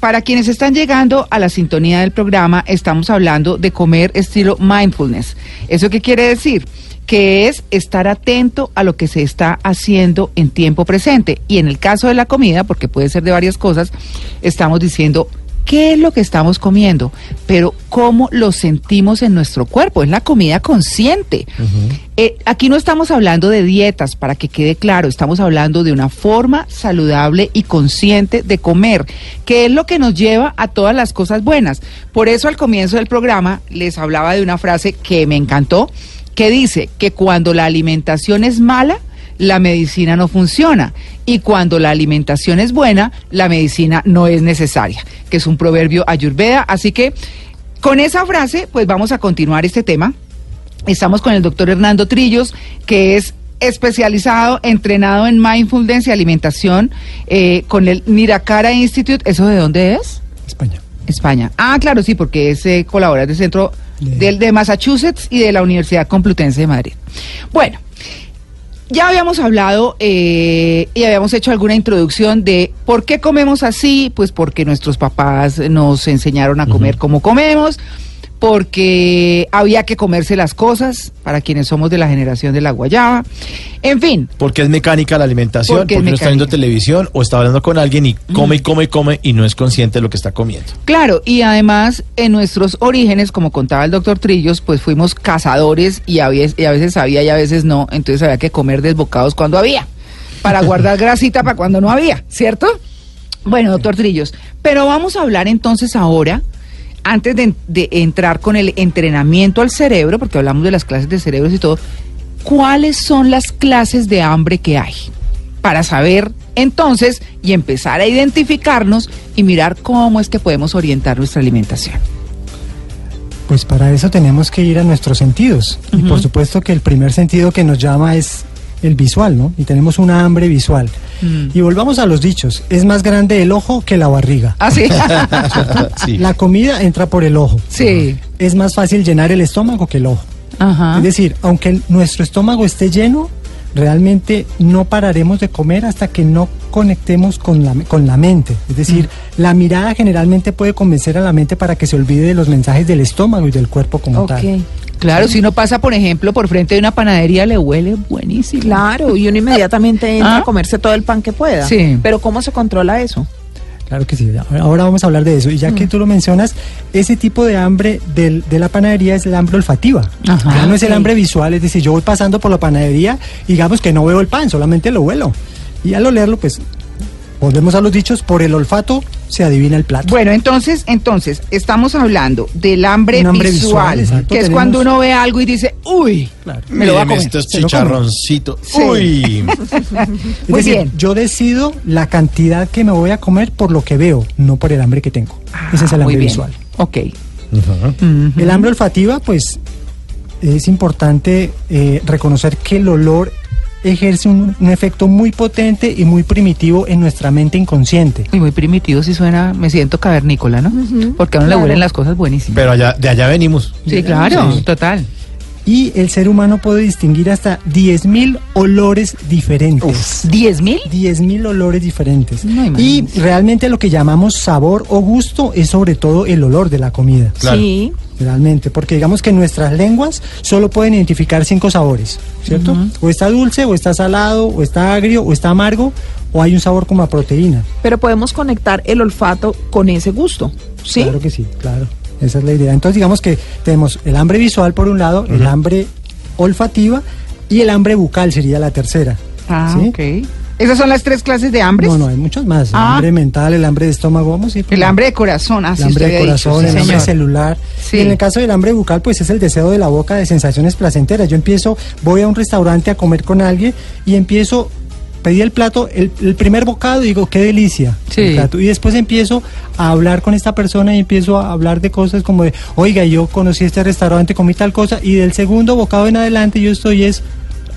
para quienes están llegando a la sintonía del programa, estamos hablando de comer estilo mindfulness. ¿Eso qué quiere decir? que es estar atento a lo que se está haciendo en tiempo presente. Y en el caso de la comida, porque puede ser de varias cosas, estamos diciendo qué es lo que estamos comiendo, pero cómo lo sentimos en nuestro cuerpo, es la comida consciente. Eh, aquí no estamos hablando de dietas, para que quede claro, estamos hablando de una forma saludable y consciente de comer, que es lo que nos lleva a todas las cosas buenas. Por eso al comienzo del programa les hablaba de una frase que me encantó, que dice que cuando la alimentación es mala, la medicina no funciona. Y cuando la alimentación es buena, la medicina no es necesaria, que es un proverbio ayurveda. Así que con esa frase, pues vamos a continuar este tema. Estamos con el doctor Hernando Trillos, que es especializado, entrenado en mindfulness y alimentación eh, con el Nirakara Institute. ¿Eso de dónde es? España. España. Ah, claro, sí, porque es eh, colaborador del centro del, de Massachusetts y de la Universidad Complutense de Madrid. Bueno, ya habíamos hablado eh, y habíamos hecho alguna introducción de por qué comemos así, pues porque nuestros papás nos enseñaron a comer como comemos porque había que comerse las cosas para quienes somos de la generación de la guayaba. En fin. Porque es mecánica la alimentación, porque, no está viendo televisión o está hablando con alguien y come y come y come y no es consciente de lo que está comiendo. Claro, y además en nuestros orígenes, como contaba el doctor Trillos, pues fuimos cazadores y a, veces, y a veces había y a veces no, entonces había que comer desbocados cuando había, para guardar grasita para cuando no había, ¿cierto? Bueno, doctor Trillos, pero vamos a hablar entonces ahora antes de, entrar con el entrenamiento al cerebro, porque hablamos de las clases de cerebros y todo, ¿cuáles son las clases de hambre que hay? Para saber entonces y empezar a identificarnos y mirar cómo es que podemos orientar nuestra alimentación. Pues para eso tenemos que ir a nuestros sentidos. Y por supuesto que el primer sentido que nos llama es el visual, ¿no? Y tenemos una hambre visual. Mm. Y volvamos a los dichos, es más grande el ojo que la barriga. ¿Ah, sí? La comida entra por el ojo. Sí. Es más fácil llenar el estómago que el ojo. Ajá. Es decir, aunque nuestro estómago esté lleno, realmente no pararemos de comer hasta que no conectemos con la, con la mente. Es decir, mm. la mirada generalmente puede convencer a la mente para que se olvide de los mensajes del estómago y del cuerpo como tal. Claro, si uno pasa, por ejemplo, por frente de una panadería, le huele buenísimo. Claro, y uno inmediatamente entra a ¿Ah? comerse todo el pan que pueda. Sí. Pero ¿cómo se controla eso? Claro que sí, ahora vamos a hablar de eso. Y ya que mm. tú lo mencionas, ese tipo de hambre del, de la panadería es el hambre olfativa. ya no es el hambre visual, es decir, yo voy pasando por la panadería y digamos que no veo el pan, solamente lo huelo. Y al olerlo, pues Volvemos a los dichos, por el olfato se adivina el plato. Bueno, entonces, entonces, estamos hablando del hambre, visual, que es cuando uno ve algo y dice, uy, me lo va a comer. estos chicharroncitos, uy. Muy bien. yo decido la cantidad que me voy a comer por lo que veo, no por el hambre que tengo. Ese es el ah, hambre visual. Ok. El hambre olfativa, pues, es importante eh, reconocer que el olor ejerce un, efecto muy potente y muy primitivo en nuestra mente inconsciente. Y muy primitivo si suena, me siento cavernícola, ¿no? Porque a uno le huelen las cosas buenísimas. Pero allá, de allá venimos. Sí, claro, total. Y el ser humano puede distinguir hasta 10.000 olores diferentes. ¿10.000? 10.000 olores diferentes. y realmente lo que llamamos sabor o gusto es sobre todo el olor de la comida. Sí realmente, porque digamos que nuestras lenguas solo pueden identificar cinco sabores, ¿cierto? O está dulce, o está salado, o está agrio, o está amargo, o hay un sabor como a proteína. Pero podemos conectar el olfato con ese gusto, ¿sí? Claro que sí, claro. Esa es la idea. Entonces digamos que tenemos el hambre visual por un lado, el hambre olfativa y el hambre bucal sería la tercera. Ah, ¿sí? ok. ¿Esas son las tres clases de hambre? No, no, hay muchos más. El ah. hambre mental, el hambre de estómago, vamos a ir. El hambre de corazón, así El hambre de corazón, el hambre celular. Y en el caso del hambre bucal, pues es el deseo de la boca de sensaciones placenteras. Yo empiezo, voy a un restaurante a comer con alguien y empiezo pedí el plato, el, primer bocado y digo, qué delicia. Sí. Y después empiezo a hablar con esta persona y empiezo a hablar de cosas como de, oiga, yo conocí este restaurante, comí tal cosa, y del segundo bocado en adelante yo estoy es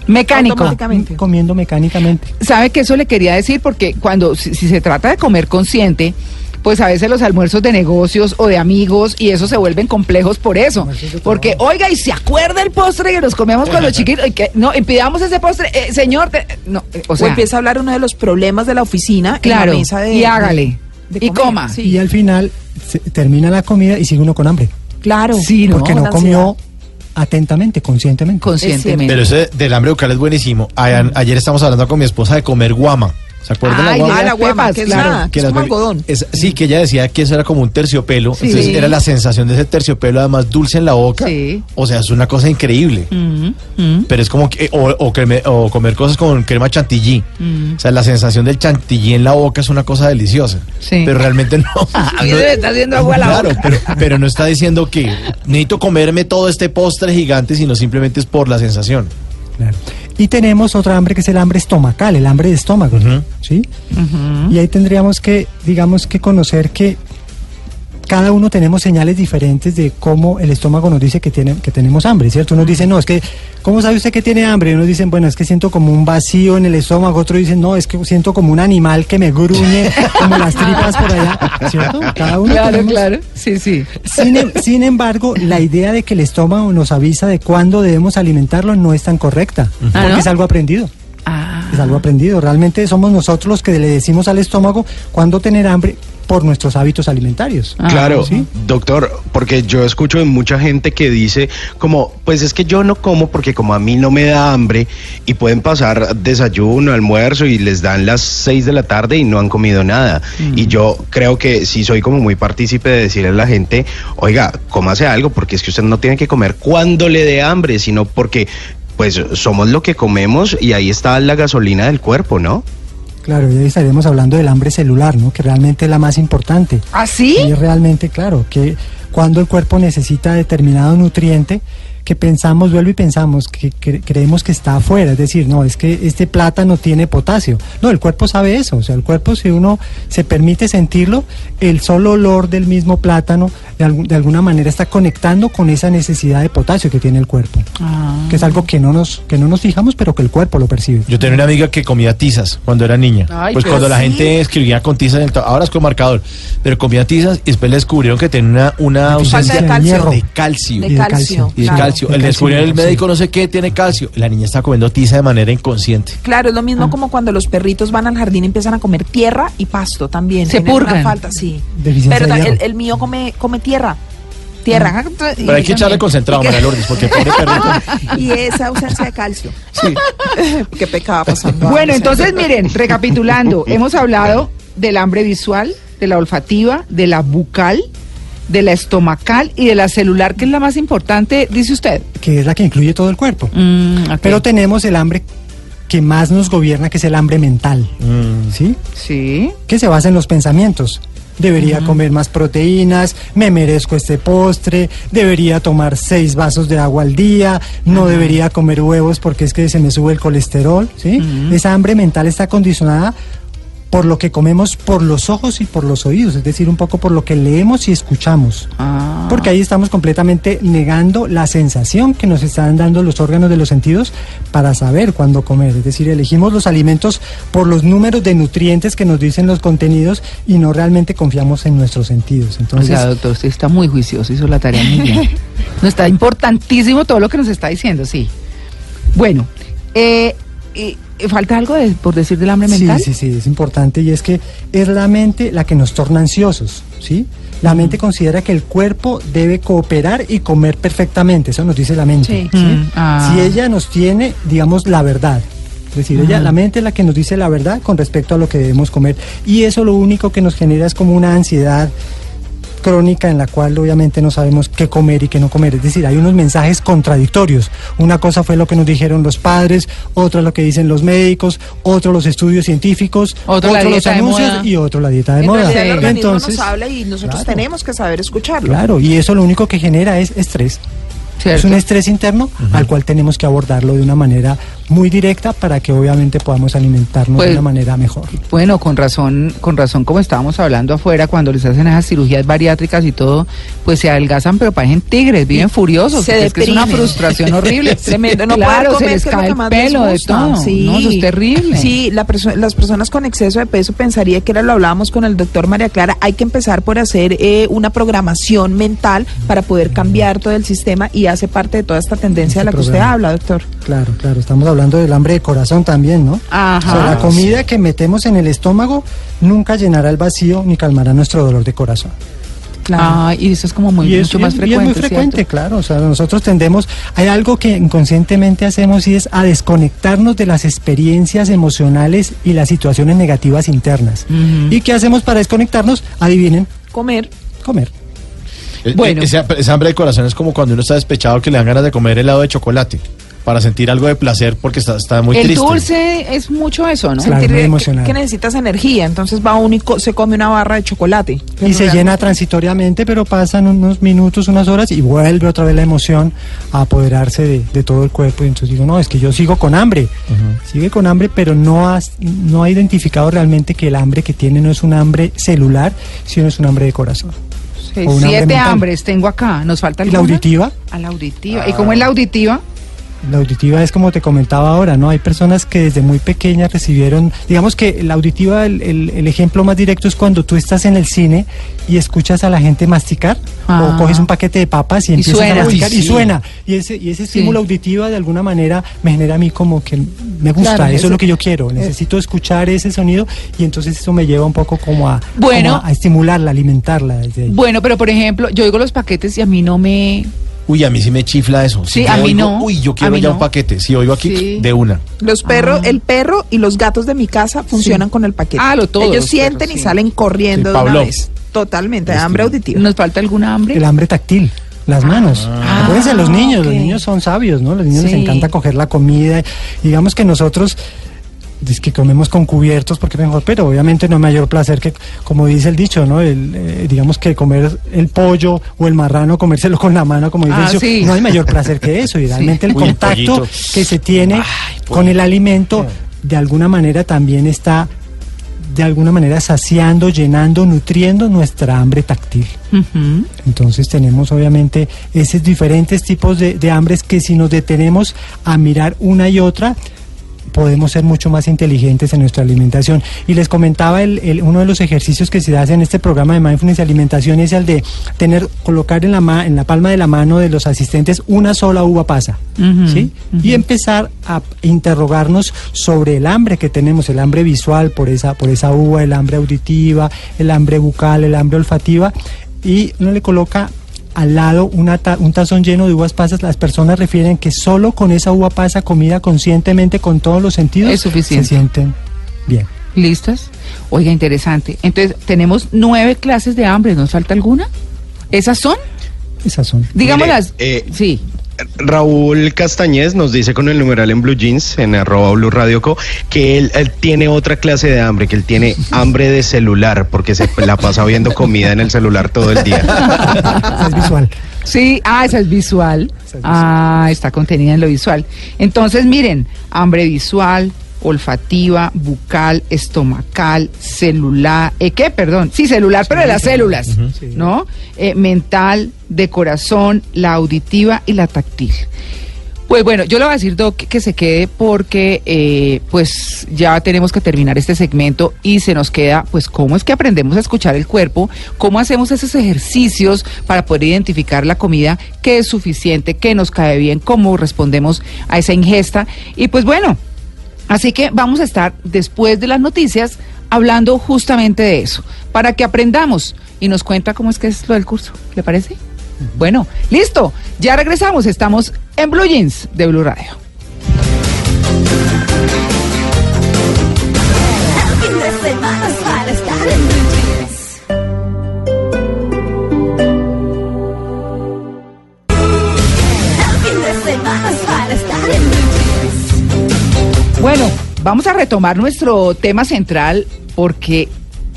Mecánico. Comiendo mecánicamente. ¿Sabe que eso le quería decir? Porque cuando, si, se trata de comer consciente, pues a veces los almuerzos de negocios o de amigos y eso se vuelven complejos por eso. Porque, oiga, y se acuerda el postre que nos comemos cuando chiquitos, y que no, impidamos ese postre, eh, señor, no, eh, o, sea, empieza a hablar uno de los problemas de la oficina claro, en la mesa de, y hágale. y coma. Y al final termina la comida y sigue uno con hambre. Claro. Sí, porque no comió atentamente, conscientemente. Conscientemente. Pero ese del hambre bucal es buenísimo. Ayer estamos hablando con mi esposa de comer guama. ¿Se acuerdan de la guama? Ah, la guama, que es, claro, que es como algodón. sí, que ella decía que eso era como un terciopelo. Entonces era la sensación de ese terciopelo, además dulce en la boca. Sí. O sea, es una cosa increíble. Pero es como que, o, o, comer cosas con crema chantilly. O sea, la sensación del chantilly en la boca es una cosa deliciosa. Sí. Pero realmente no. A mí me está haciendo agua la claro, Pero, pero no está diciendo que necesito comerme todo este postre gigante, sino simplemente es por la sensación. Claro. Y tenemos otra hambre que es el hambre estomacal, el hambre de estómago, ¿sí? Y ahí tendríamos que, digamos, que conocer que cada uno tenemos señales diferentes de cómo el estómago nos dice que, tiene, que tenemos hambre, ¿cierto? Uno dice, no, es que, ¿cómo sabe usted que tiene hambre? Y unos dicen, bueno, es que siento como un vacío en el estómago. Otro dicen, no, es que siento como un animal que me gruñe, como las tripas por allá, ¿cierto? Cada uno Claro, claro, sí, sí. Sin, em, sin, embargo, la idea de que el estómago nos avisa de cuándo debemos alimentarlo no es tan correcta, porque ¿Ah, es algo aprendido. Ah. Es algo aprendido. Realmente somos nosotros los que le decimos al estómago cuándo tener hambre, por nuestros hábitos alimentarios. Ah, claro, ¿sí? doctor, porque yo escucho de mucha gente que dice como, pues es que yo no como porque como a mí no me da hambre y pueden pasar desayuno, almuerzo y les dan las seis de la tarde y no han comido nada. Mm. Y yo creo que sí soy como muy partícipe de decirle a la gente, oiga, cómase algo porque es que usted no tiene que comer cuando le dé hambre, sino porque pues somos lo que comemos y ahí está la gasolina del cuerpo, ¿no? Claro, y ahí estaríamos hablando del hambre celular, ¿no? Que realmente es la más importante. ¿Ah, sí? Y realmente, claro, que cuando el cuerpo necesita determinado nutriente, que pensamos, vuelvo y pensamos, que, creemos que está afuera, es decir, no, es que este plátano tiene potasio. No, el cuerpo sabe eso, o sea, el cuerpo si uno se permite sentirlo, el solo olor del mismo plátano de, alguna manera está conectando con esa necesidad de potasio que tiene el cuerpo, ah. que es algo que no nos que no nos fijamos, pero que el cuerpo lo percibe. Yo tenía una amiga que comía tizas cuando era niña. pues cuando la gente escribía con tizas, ahora es con marcador, pero comía tizas y después le descubrieron que tenía una, ausencia de calcio. De calcio. De calcio. Y de calcio. El descubrió el médico no sé qué tiene calcio. La niña está comiendo tiza de manera inconsciente. Claro, es lo mismo ah. como cuando los perritos van al jardín y empiezan a comer tierra y pasto también. Se purgan. falta, sí. Pero el, mío come, come tierra tierra. Ah. Pero hay que echarle concentrado, María Lourdes, porque pobre perrito. y esa ausencia de calcio. Sí. Qué pecado pasando. Bueno, entonces miren, recapitulando, hemos hablado del hambre visual, de la olfativa, de la bucal, de la estomacal y de la celular, que es la más importante, dice usted. Que es la que incluye todo el cuerpo. Mm, Pero tenemos el hambre que más nos gobierna, que es el hambre mental. Mm. ¿Sí? Sí. Que se basa en los pensamientos debería comer más proteínas, me merezco este postre, debería tomar seis vasos de agua al día, no debería comer huevos porque es que se me sube el colesterol, ¿sí? Esa hambre mental está condicionada por lo que comemos por los ojos y por los oídos, es decir, un poco por lo que leemos y escuchamos. Ah. Porque ahí estamos completamente negando la sensación que nos están dando los órganos de los sentidos para saber cuándo comer. Es decir, elegimos los alimentos por los números de nutrientes que nos dicen los contenidos y no realmente confiamos en nuestros sentidos. Entonces, o doctor, usted está muy juicioso, hizo la tarea muy bien. no está importantísimo todo lo que nos está diciendo, sí. Bueno, eh, ¿Falta algo por decir del hambre mental? Sí, sí, sí, es importante y es que es la mente la que nos torna ansiosos, ¿sí? La mente considera que el cuerpo debe cooperar y comer perfectamente, eso nos dice la mente. Mm, ah. Si ella nos tiene, digamos, la verdad, es decir, ella, la mente es la que nos dice la verdad con respecto a lo que debemos comer. Y eso lo único que nos genera es como una ansiedad crónica en la cual obviamente no sabemos qué comer y qué no comer. Es decir, hay unos mensajes contradictorios. Una cosa fue lo que nos dijeron los padres, otra lo que dicen los médicos, otro los estudios científicos, otro, los anuncios y otro la dieta de moda. Entonces, nos habla y nosotros tenemos que saber escucharlo. Claro, y eso lo único que genera es estrés. Es un estrés interno al cual tenemos que abordarlo de una manera muy directa para que obviamente podamos alimentarnos de pues, una manera mejor. Bueno, con razón, con razón como estábamos hablando afuera, cuando les hacen esas cirugías bariátricas y todo, pues se adelgazan, pero parecen tigres, viven furiosos. es que es una frustración horrible. Tremendo. No claro, se les cae el pelo de todo. Sí. No, eso es terrible. Sí, la las personas con exceso de peso pensaría que era lo hablábamos con el doctor María Clara, hay que empezar por hacer eh, una programación mental para poder cambiar todo el sistema y hace parte de toda esta tendencia de la que usted habla, doctor. Claro, claro, estamos hablando hablando del hambre de corazón también, ¿no? Ajá. O sea, la comida que metemos en el estómago nunca llenará el vacío ni calmará nuestro dolor de corazón. Ah, y eso es como muy, mucho más frecuente. Y es muy frecuente, claro. O sea, nosotros tendemos, hay algo que inconscientemente hacemos y es a desconectarnos de las experiencias emocionales y las situaciones negativas internas. ¿Y qué hacemos para desconectarnos? Adivinen. Comer. Comer. Eh, bueno. Eh, ese, hambre de corazón es como cuando uno está despechado que le dan ganas de comer helado de chocolate para sentir algo de placer porque está, está muy triste. El dulce es mucho eso, ¿no? Sentir emocional. Que, necesitas energía, entonces va único, se come una barra de chocolate. Y se llena transitoriamente, pero pasan unos minutos, unas horas y vuelve otra vez la emoción a apoderarse de, todo el cuerpo. Y entonces digo, no, es que yo sigo con hambre. Sigue con hambre, pero no, has, no ha identificado realmente que el hambre que tiene no es un hambre celular, sino es un hambre de corazón. siete hambres tengo acá. ¿Nos falta alguna? ¿La auditiva? A la auditiva. ¿Y cómo es la auditiva? La auditiva es como te comentaba ahora, ¿no? Hay personas que desde muy pequeñas recibieron, digamos que la auditiva, el, ejemplo más directo es cuando tú estás en el cine y escuchas a la gente masticar o ah. coges un paquete de papas y, empiezas a masticar y suena. Y ese, y ese estímulo auditiva de alguna manera me genera a mí como que me gusta, eso es lo que yo quiero, necesito escuchar ese sonido y entonces eso me lleva un poco como a, bueno, a, estimularla, alimentarla. Bueno, pero por ejemplo, yo oigo los paquetes y a mí no me Uy, a mí sí me chifla eso. Sí, a mí no. Uy, yo quiero ya un paquete. Si oigo aquí, de una. Los perros, ah. el perro y los gatos de mi casa funcionan con el paquete. Ah, lo todo. Ellos sienten y salen corriendo de una vez. Totalmente, hambre auditiva. ¿Nos falta alguna hambre? El hambre táctil las manos. Ah, Acuérdense, los niños, los niños son sabios, ¿no? Los niños les encanta coger la comida. Digamos que nosotros es que comemos con cubiertos porque mejor, pero obviamente no hay mayor placer que, como dice el dicho, ¿no? El, eh, digamos que comer el pollo o el marrano, comérselo con la mano, como dice ah, el no hay mayor placer que eso. Y realmente el contacto que se tiene con el alimento, de alguna manera también está de alguna manera saciando, llenando, nutriendo nuestra hambre táctil. Entonces tenemos obviamente esos diferentes tipos de, de, hambres que si nos detenemos a mirar una y otra, podemos ser mucho más inteligentes en nuestra alimentación. Y les comentaba el, uno de los ejercicios que se hace en este programa de Mindfulness Alimentación es el de tener, colocar en la, en la palma de la mano de los asistentes una sola uva pasa, ¿sí? Y empezar a interrogarnos sobre el hambre que tenemos, el hambre visual por esa, por esa uva, el hambre auditiva, el hambre bucal, el hambre olfativa, y uno le coloca al lado una un tazón lleno de uvas pasas, las personas refieren que solo con esa uva pasa comida conscientemente con todos los sentidos es suficiente. se sienten bien. ¿Listas? Oiga, interesante. Entonces, tenemos nueve clases de hambre, ¿nos falta alguna? ¿Esas son? Esas son. Digámoslas. Eh, sí. Raúl Castañez nos dice con el numeral en Blue Jeans, en arroba Blue Radio Co, que él, tiene otra clase de hambre, que él tiene hambre de celular, porque se la pasa viendo comida en el celular todo el día. es visual. Sí, ah, esa es visual. Ah, está contenida en lo visual. Entonces, miren, hambre visual, olfativa, bucal, estomacal, celular, ¿eh, ¿qué? Perdón, sí, celular, pero de las células, ¿no? Eh, mental, de corazón, la auditiva y la táctil. Pues bueno, yo le voy a decir, Doc, que se quede porque eh, pues ya tenemos que terminar este segmento y se nos queda, pues, cómo es que aprendemos a escuchar el cuerpo, cómo hacemos esos ejercicios para poder identificar la comida que es suficiente, que nos cae bien, cómo respondemos a esa ingesta. Y pues bueno, Así que vamos a estar después de las noticias hablando justamente de eso, para que aprendamos y nos cuenta cómo es que es lo del curso. ¿Le parece? Bueno, listo. Ya regresamos. Estamos en Blue Jeans de Blue Radio. Bueno, vamos a retomar nuestro tema central porque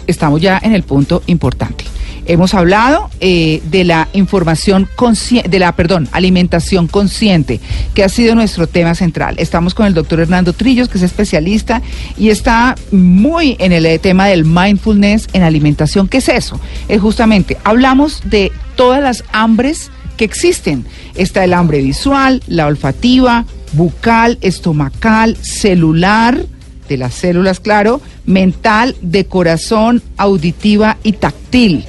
estamos ya en el punto importante. Hemos hablado eh, de la información consciente, de la, perdón, alimentación consciente, que ha sido nuestro tema central. Estamos con el doctor Hernando Trillos, que es especialista y está muy en el eh, tema del mindfulness en alimentación. ¿Qué es eso? Es justamente, hablamos de todas las hambres que existen. Está el hambre visual, la olfativa, bucal, estomacal, celular, de las células, claro, mental, de corazón, auditiva y táctil.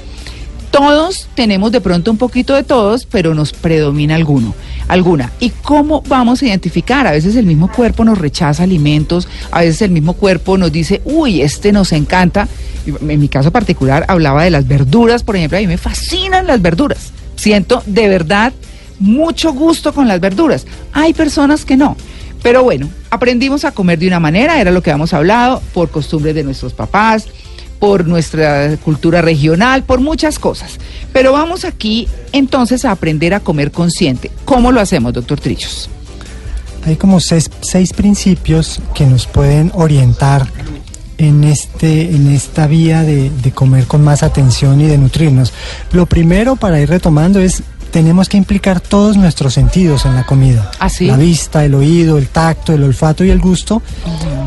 Todos tenemos de pronto un poquito de todos, pero nos predomina alguno. alguna. ¿Y cómo vamos a identificar? A veces el mismo cuerpo nos rechaza alimentos, a veces el mismo cuerpo nos dice, uy, este nos encanta. En mi caso particular hablaba de las verduras, por ejemplo, a mí me fascinan las verduras. Siento de verdad mucho gusto con las verduras. Hay personas que no. Pero bueno, aprendimos a comer de una manera, era lo que habíamos hablado, por costumbres de nuestros papás, por nuestra cultura regional, por muchas cosas. Pero vamos aquí entonces a aprender a comer consciente. ¿Cómo lo hacemos, doctor Trillos? Hay como seis, principios que nos pueden orientar en, este, en esta vía de, de comer con más atención y de nutrirnos. Lo primero para ir retomando es tenemos que implicar todos nuestros sentidos en la comida. ¿Ah, la vista, el oído, el tacto, el olfato y el gusto,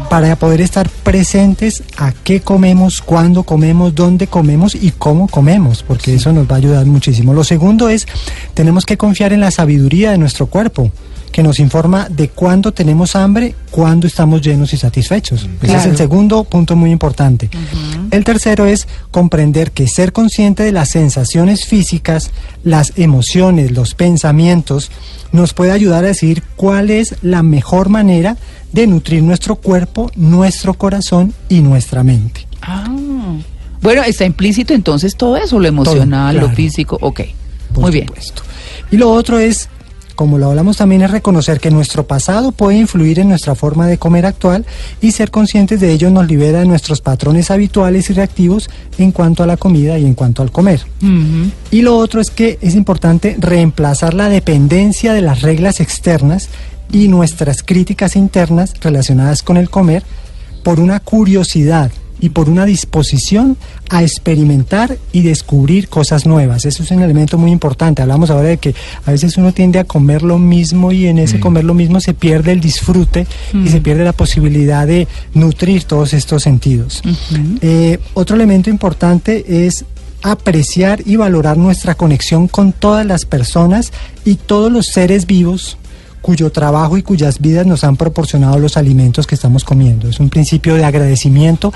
para poder estar presentes a qué comemos, cuándo comemos, dónde comemos y cómo comemos, porque eso nos va a ayudar muchísimo. Lo segundo es, tenemos que confiar en la sabiduría de nuestro cuerpo que nos informa de cuándo tenemos hambre, cuándo estamos llenos y satisfechos. Ese es el segundo punto muy importante. El tercero es comprender que ser consciente de las sensaciones físicas, las emociones, los pensamientos, nos puede ayudar a decir cuál es la mejor manera de nutrir nuestro cuerpo, nuestro corazón y nuestra mente. Ah. Bueno, está implícito entonces todo eso, lo emocional, lo físico, ok. Muy bien. Y lo otro es como lo hablamos también, es reconocer que nuestro pasado puede influir en nuestra forma de comer actual y ser conscientes de ello nos libera de nuestros patrones habituales y reactivos en cuanto a la comida y en cuanto al comer. Y lo otro es que es importante reemplazar la dependencia de las reglas externas y nuestras críticas internas relacionadas con el comer por una curiosidad y por una disposición a experimentar y descubrir cosas nuevas. Eso es un elemento muy importante. Hablamos ahora de que a veces uno tiende a comer lo mismo y en ese mm. comer lo mismo se pierde el disfrute y se mm. pierde la posibilidad de nutrir todos estos sentidos. Eh, otro elemento importante es apreciar y valorar nuestra conexión con todas las personas y todos los seres vivos cuyo trabajo y cuyas vidas nos han proporcionado los alimentos que estamos comiendo. Es un principio de agradecimiento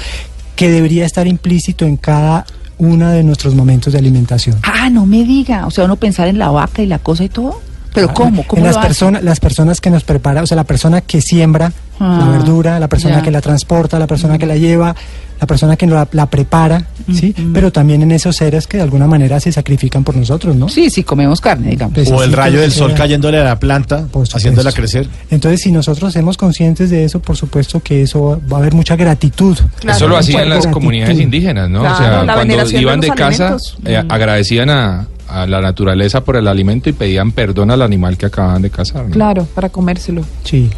que debería estar implícito en cada uno de nuestros momentos de alimentación. Ah, no me diga, o sea, uno pensar en la vaca y la cosa y todo. Pero ¿cómo? ¿Cómo en las personas, las personas que nos preparan, o sea, la persona que siembra la ah, verdura, la persona que la transporta, la persona que la lleva, la persona que la, prepara, ¿sí? Pero también en esos seres que de alguna manera se sacrifican por nosotros, ¿no? Sí, sí, comemos carne, digamos. Pues o el rayo del sol cayéndole a la planta, haciéndola crecer. Entonces, si nosotros somos conscientes de eso, por supuesto que eso va a haber mucha gratitud. eso lo hacían las comunidades indígenas, ¿no? o sea, cuando iban de, casa, eh, mm. agradecían a, a la naturaleza por el alimento y pedían perdón al animal que acababan de cazar. Claro, para comérselo. Sí.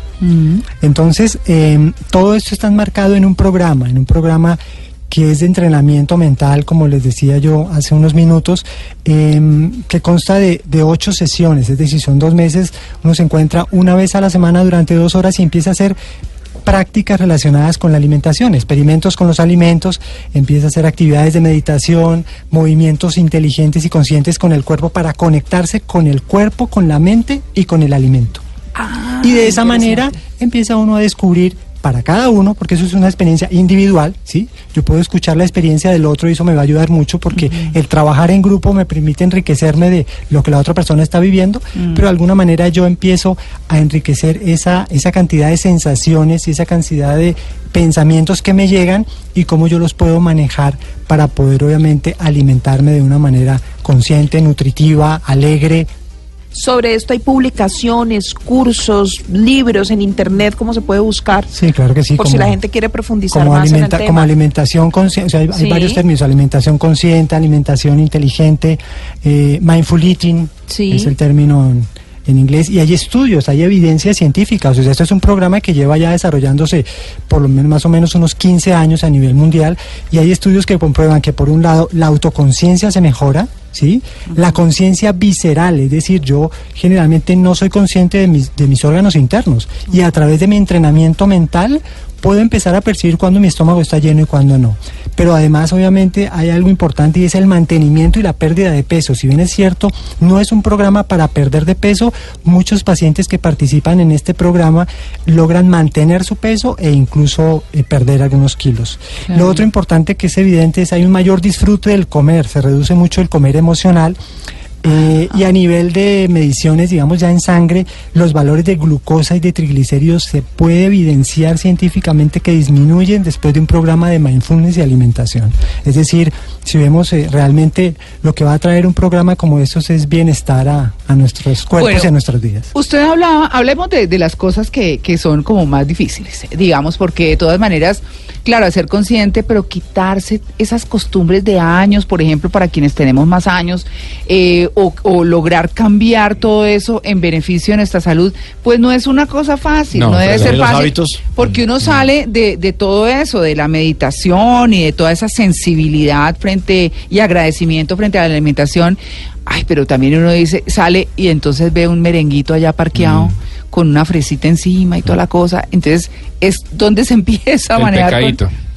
Entonces, em, todo esto está enmarcado en un programa, en un programa que es de entrenamiento mental, como les decía yo hace unos minutos, em, que consta de, de, ocho sesiones, es decir, son dos meses, uno se encuentra una vez a la semana durante dos horas y empieza a hacer prácticas relacionadas con la alimentación, experimentos con los alimentos, empieza a hacer actividades de meditación, movimientos inteligentes y conscientes con el cuerpo para conectarse con el cuerpo, con la mente y con el alimento. Ah, y de esa manera empieza uno a descubrir para cada uno, porque eso es una experiencia individual, ¿sí? Yo puedo escuchar la experiencia del otro y eso me va a ayudar mucho porque el trabajar en grupo me permite enriquecerme de lo que la otra persona está viviendo, mm. pero de alguna manera yo empiezo a enriquecer esa, esa cantidad de sensaciones y esa cantidad de pensamientos que me llegan y cómo yo los puedo manejar para poder obviamente alimentarme de una manera consciente, nutritiva, alegre, sobre esto hay publicaciones, cursos, libros en internet, ¿cómo se puede buscar? Sí, claro que sí. Por si la gente quiere profundizar más en el tema. Como alimentación consciente, hay, varios términos, alimentación consciente, alimentación inteligente, eh, mindful eating, es el término en inglés y hay estudios, hay evidencia científica. O sea, esto es un programa que lleva ya desarrollándose por lo menos más o menos unos 15 años a nivel mundial y hay estudios que comprueban que por un lado la autoconciencia se mejora, ¿sí? La conciencia visceral, es decir, yo generalmente no soy consciente de mis, de mis órganos internos. Y a través de mi entrenamiento mental puedo empezar a percibir cuando mi estómago está lleno y cuando no. Pero además, obviamente, hay algo importante y es el mantenimiento y la pérdida de peso. Si bien es cierto, no es un programa para perder de peso, muchos pacientes que participan en este programa logran mantener su peso e incluso eh, perder algunos kilos. Lo otro importante que es evidente es hay un mayor disfrute del comer, se reduce mucho el comer emocional Eh, y a nivel de mediciones, digamos ya en sangre, los valores de glucosa y de triglicéridos se puede evidenciar científicamente que disminuyen después de un programa de mindfulness y alimentación. Es decir, si vemos eh, realmente lo que va a traer un programa como estos es bienestar a, nuestros cuerpos y a nuestras vidas. Usted hablaba, hablemos de, de las cosas que, que son como más difíciles, digamos, porque de todas maneras claro, ser consciente, pero quitarse esas costumbres de años, por ejemplo, para quienes tenemos más años, eh, o, lograr cambiar todo eso en beneficio de nuestra salud, pues no es una cosa fácil, no, debe ser fácil, porque uno mm. sale de, de todo eso, de la meditación y de toda esa sensibilidad frente y agradecimiento frente a la alimentación. Ay, pero también uno dice, sale y entonces ve un merenguito allá parqueado. Mm con una fresita encima y toda la cosa. Entonces es donde se empieza a manejar.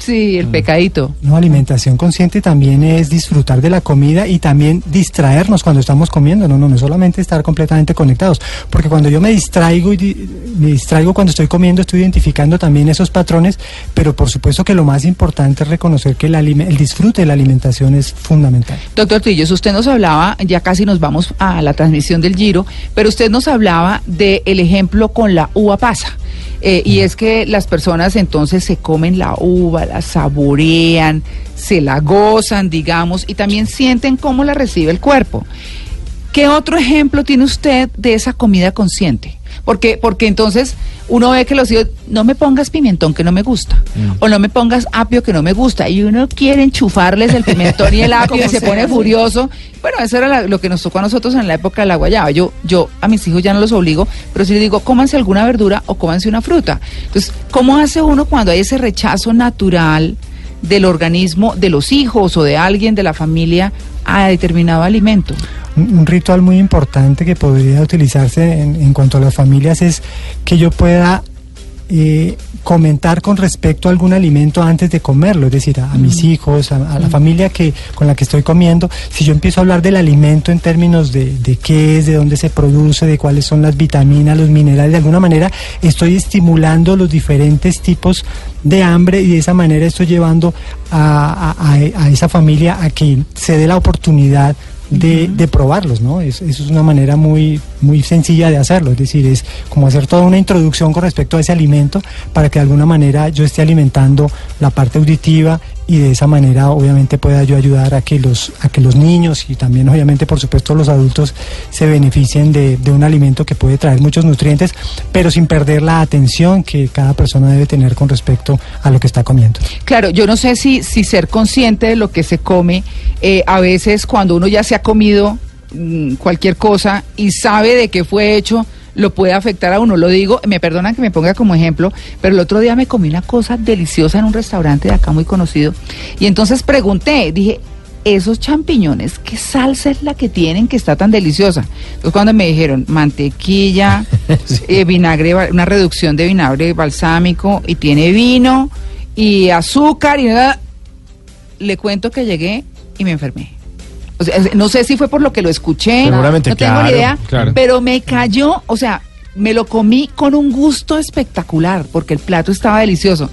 Sí, el mm. pecadito. No, alimentación consciente también es disfrutar de la comida y también distraernos cuando estamos comiendo. No, no, no solamente estar completamente conectados. Porque cuando yo me distraigo y me distraigo cuando estoy comiendo, estoy identificando también esos patrones. Pero por supuesto que lo más importante es reconocer que el, el disfrute de la alimentación es fundamental. Doctor Trillos, usted nos hablaba, ya casi nos vamos a la transmisión del Giro, pero usted nos hablaba del el ejemplo con la uva pasa. Eh, y es que las personas entonces se comen la uva, la saborean, se la gozan, digamos, y también sienten cómo la recibe el cuerpo. ¿Qué otro ejemplo tiene usted de esa comida consciente? Porque, porque entonces uno ve que los hijos, no me pongas pimentón que no me gusta, mm. o no me pongas apio que no me gusta, y uno quiere enchufarles el pimentón y el apio y se pone furioso. Bueno, eso era lo que nos tocó a nosotros en la época de la guayaba. Yo, yo a mis hijos ya no los obligo, pero si les digo, cómanse alguna verdura o cómanse una fruta. Entonces, ¿cómo hace uno cuando hay ese rechazo natural del organismo de los hijos o de alguien de la familia a determinado alimento? Un, ritual muy importante que podría utilizarse en, cuanto a las familias es que yo pueda eh, comentar con respecto a algún alimento antes de comerlo, es decir, a, mis mm. hijos, a, la mm. familia que con la que estoy comiendo, si yo empiezo a hablar del alimento en términos de, de, qué es, de dónde se produce, de cuáles son las vitaminas, los minerales, de alguna manera estoy estimulando los diferentes tipos de hambre y de esa manera estoy llevando a, a esa familia a que se dé la oportunidad de, probarlos, ¿no? eso es una manera muy, muy sencilla de hacerlo, es decir, es como hacer toda una introducción con respecto a ese alimento para que de alguna manera yo esté alimentando la parte auditiva y de esa manera obviamente pueda yo ayudar a que los a que los niños y también obviamente por supuesto los adultos se beneficien de, un alimento que puede traer muchos nutrientes pero sin perder la atención que cada persona debe tener con respecto a lo que está comiendo. Claro yo no sé si si ser consciente de lo que se come eh, a veces cuando uno ya se ha comido mm, cualquier cosa y sabe de qué fue hecho lo puede afectar a uno. Lo digo, me perdonan que me ponga como ejemplo, pero el otro día me comí una cosa deliciosa en un restaurante de acá muy conocido y entonces pregunté, dije, esos champiñones, ¿qué salsa es la que tienen que está tan deliciosa? Entonces cuando me dijeron mantequilla, eh, vinagre, una reducción de vinagre balsámico y tiene vino y azúcar y nada, le cuento que llegué y me enfermé no sé si fue por lo que lo escuché, no tengo ni idea, pero me cayó, o sea, me lo comí con un gusto espectacular porque el plato estaba delicioso,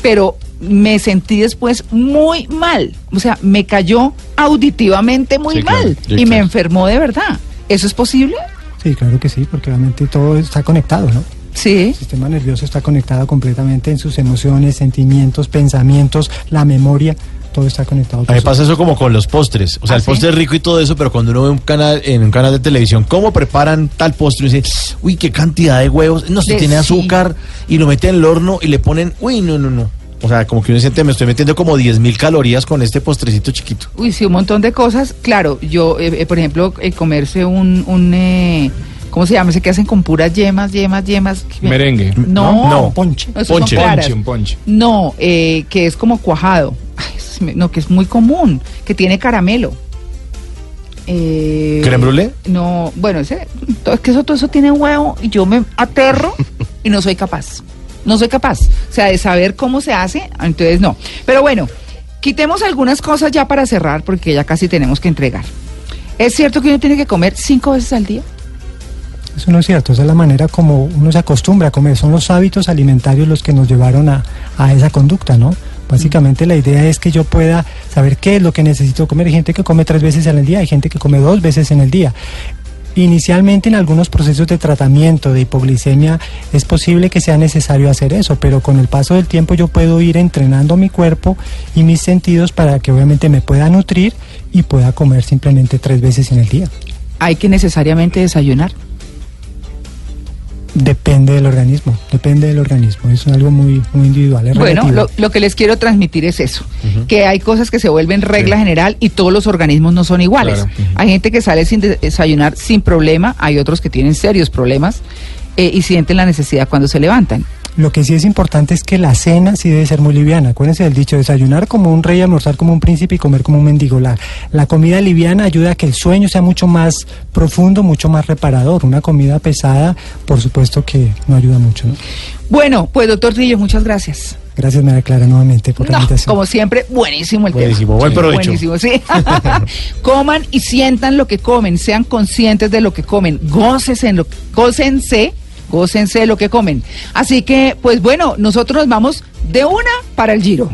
pero me sentí después muy mal, o sea, me cayó auditivamente muy mal y me enfermó de verdad. ¿Eso es posible? Sí, claro que sí, porque obviamente todo está conectado, ¿no? Sí. El sistema nervioso está conectado completamente en sus emociones, sentimientos, pensamientos, la memoria todo está conectado. A mí pasa eso como con los postres. O sea, el ¿Ah, postre es rico y todo eso, pero cuando uno ve un canal en un canal de televisión, cómo preparan tal postre, y dice, uy, qué cantidad de huevos. No, si tiene azúcar y lo meten en el horno y le ponen, uy, no, no, no. O sea, como que uno siente, me estoy metiendo como 10 mil calorías con este postrecito chiquito. Uy, sí, un montón de cosas. Claro, yo, eh, eh, por ejemplo, eh, comerse un, un ¿cómo se llama? Ese que hacen con puras yemas, yemas, yemas. Merengue. No, no, ponche. ponche. ponche, un ponche. No, que es como cuajado no, que es muy común, que tiene caramelo. Eh, ¿Creme brûlée? No, bueno, ese, todo, es que eso, todo eso tiene huevo y yo me aterro y no soy capaz. No soy capaz. O sea, de saber cómo se hace, entonces no. Pero bueno, quitemos algunas cosas ya para cerrar porque ya casi tenemos que entregar. ¿Es cierto que uno tiene que comer cinco veces al día? Eso no es cierto, esa es la manera como uno se acostumbra a comer, son los hábitos alimentarios los que nos llevaron a, a esa conducta, ¿no? Básicamente la idea es que yo pueda saber qué es lo que necesito comer. Hay gente que come tres veces en el día, hay gente que come dos veces en el día. Inicialmente en algunos procesos de tratamiento de hipoglicemia es posible que sea necesario hacer eso, pero con el paso del tiempo yo puedo ir entrenando mi cuerpo y mis sentidos para que obviamente me pueda nutrir y pueda comer simplemente tres veces en el día. ¿Hay que necesariamente desayunar? Depende del organismo, depende del organismo, es algo muy, muy individual. bueno, lo, que les quiero transmitir es eso, que hay cosas que se vuelven regla general y todos los organismos no son iguales. Hay gente que sale sin desayunar sin problema, hay otros que tienen serios problemas eh, y sienten la necesidad cuando se levantan. Lo que sí es importante es que la cena sí debe ser muy liviana. Acuérdense del dicho, desayunar como un rey, almorzar como un príncipe y comer como un mendigo. La, la comida liviana ayuda a que el sueño sea mucho más profundo, mucho más reparador. Una comida pesada, por supuesto que no ayuda mucho. Bueno, pues doctor Trillo, muchas gracias. Gracias, María Clara, nuevamente por la invitación. Como siempre, buenísimo el buenísimo, Buen provecho. Buenísimo, sí. Coman y sientan lo que comen, sean conscientes de lo que comen, gócense, en lo, gócense gócense lo que comen. Así que, pues bueno, nosotros nos vamos de una para el giro.